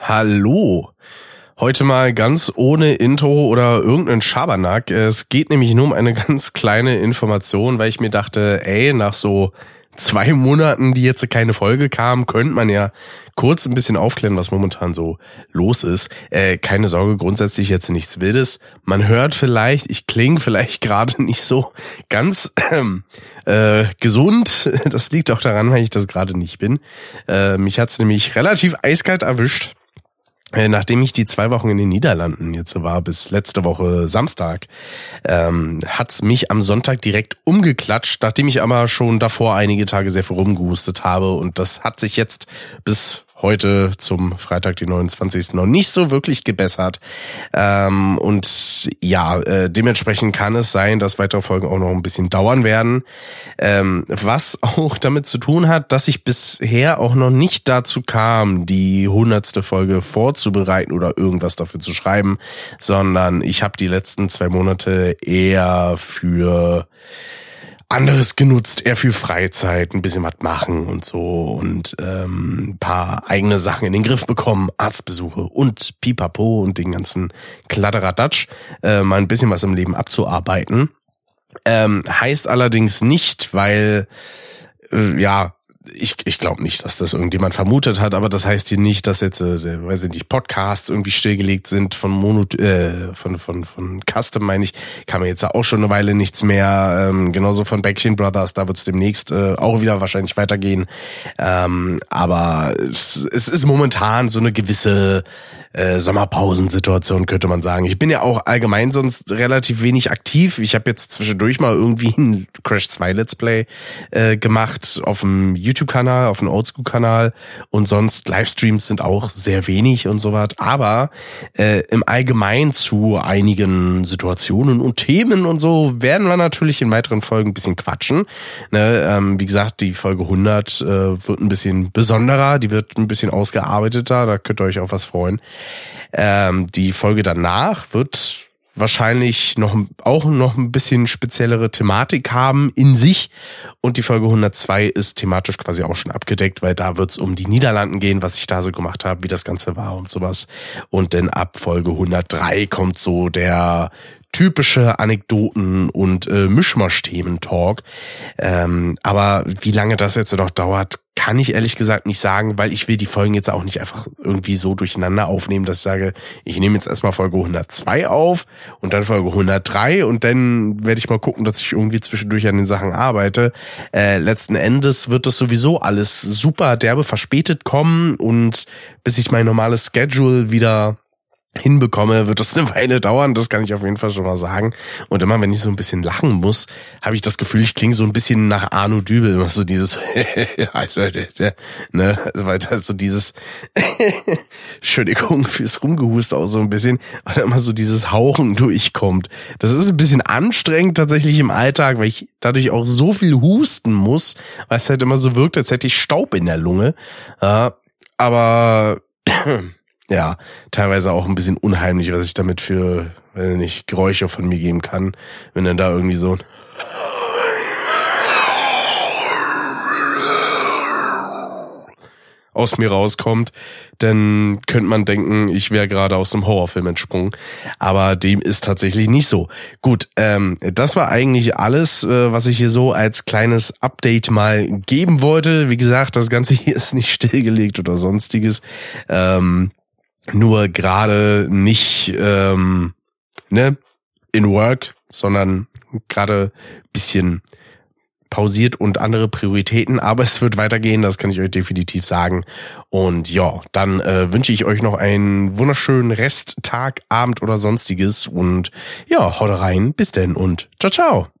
Hallo. Heute mal ganz ohne Intro oder irgendeinen Schabernack. Es geht nämlich nur um eine ganz kleine Information, weil ich mir dachte, ey, nach so zwei Monaten, die jetzt keine Folge kam, könnte man ja kurz ein bisschen aufklären, was momentan so los ist. Äh, keine Sorge, grundsätzlich jetzt nichts Wildes. Man hört vielleicht, ich klinge vielleicht gerade nicht so ganz äh, gesund. Das liegt auch daran, weil ich das gerade nicht bin. Äh, mich hat's nämlich relativ eiskalt erwischt. Äh, nachdem ich die zwei Wochen in den Niederlanden jetzt war, bis letzte Woche Samstag, ähm, hat's mich am Sonntag direkt umgeklatscht, nachdem ich aber schon davor einige Tage sehr viel rumgehustet habe. Und das hat sich jetzt bis heute zum Freitag, die 29. noch nicht so wirklich gebessert. Ähm, und ja, äh, dementsprechend kann es sein, dass weitere Folgen auch noch ein bisschen dauern werden. Ähm, was auch damit zu tun hat, dass ich bisher auch noch nicht dazu kam, die hundertste Folge vorzubereiten oder irgendwas dafür zu schreiben, sondern ich habe die letzten zwei Monate eher für anderes genutzt, eher für Freizeit, ein bisschen was machen und so und ähm, ein paar eigene Sachen in den Griff bekommen, Arztbesuche und Pipapo und den ganzen Kladderadatsch, äh, mal ein bisschen was im Leben abzuarbeiten. Ähm, heißt allerdings nicht, weil äh, ja ich, ich glaube nicht, dass das irgendjemand vermutet hat, aber das heißt hier nicht, dass jetzt, äh, weiß ich nicht, Podcasts irgendwie stillgelegt sind von Mono, äh, von, von, von Custom, meine ich, kann man jetzt auch schon eine Weile nichts mehr. Ähm, genauso von Backchain Brothers, da wird es demnächst äh, auch wieder wahrscheinlich weitergehen. Ähm, aber es, es ist momentan so eine gewisse äh, Sommerpausensituation, könnte man sagen. Ich bin ja auch allgemein sonst relativ wenig aktiv. Ich habe jetzt zwischendurch mal irgendwie ein Crash 2 Let's Play äh, gemacht auf dem YouTube-Kanal, auf dem Oldschool-Kanal und sonst Livestreams sind auch sehr wenig und so was. Aber äh, im Allgemein zu einigen Situationen und Themen und so werden wir natürlich in weiteren Folgen ein bisschen quatschen. Ne, ähm, wie gesagt, die Folge 100 äh, wird ein bisschen besonderer, die wird ein bisschen ausgearbeiteter, da könnt ihr euch auf was freuen. Ähm, die Folge danach wird wahrscheinlich noch auch noch ein bisschen speziellere Thematik haben in sich und die Folge 102 ist thematisch quasi auch schon abgedeckt, weil da wird's um die Niederlanden gehen, was ich da so gemacht habe, wie das Ganze war und sowas. Und dann ab Folge 103 kommt so der typische Anekdoten und äh, Mischmasch-Themen-Talk. Ähm, aber wie lange das jetzt noch dauert, kann ich ehrlich gesagt nicht sagen, weil ich will die Folgen jetzt auch nicht einfach irgendwie so durcheinander aufnehmen, dass ich sage, ich nehme jetzt erstmal Folge 102 auf und dann Folge 103 und dann werde ich mal gucken, dass ich irgendwie zwischendurch an den Sachen arbeite. Äh, letzten Endes wird das sowieso alles super derbe verspätet kommen und bis ich mein normales Schedule wieder hinbekomme, wird das eine Weile dauern, das kann ich auf jeden Fall schon mal sagen. Und immer, wenn ich so ein bisschen lachen muss, habe ich das Gefühl, ich klinge so ein bisschen nach Arno Dübel, immer so dieses, ne, weil da so dieses, Entschuldigung fürs Rumgehust auch so ein bisschen, weil immer so dieses Hauchen durchkommt. Das ist ein bisschen anstrengend tatsächlich im Alltag, weil ich dadurch auch so viel husten muss, weil es halt immer so wirkt, als hätte ich Staub in der Lunge. aber ja, teilweise auch ein bisschen unheimlich, was ich damit für, wenn nicht, Geräusche von mir geben kann, wenn dann da irgendwie so aus mir rauskommt, dann könnte man denken, ich wäre gerade aus einem Horrorfilm entsprungen. Aber dem ist tatsächlich nicht so. Gut, ähm, das war eigentlich alles, äh, was ich hier so als kleines Update mal geben wollte. Wie gesagt, das Ganze hier ist nicht stillgelegt oder sonstiges. Ähm, nur gerade nicht ähm, ne in Work, sondern gerade bisschen pausiert und andere Prioritäten, aber es wird weitergehen, das kann ich euch definitiv sagen. Und ja, dann äh, wünsche ich euch noch einen wunderschönen Rest, Tag, Abend oder sonstiges und ja, haut rein, bis denn und ciao, ciao.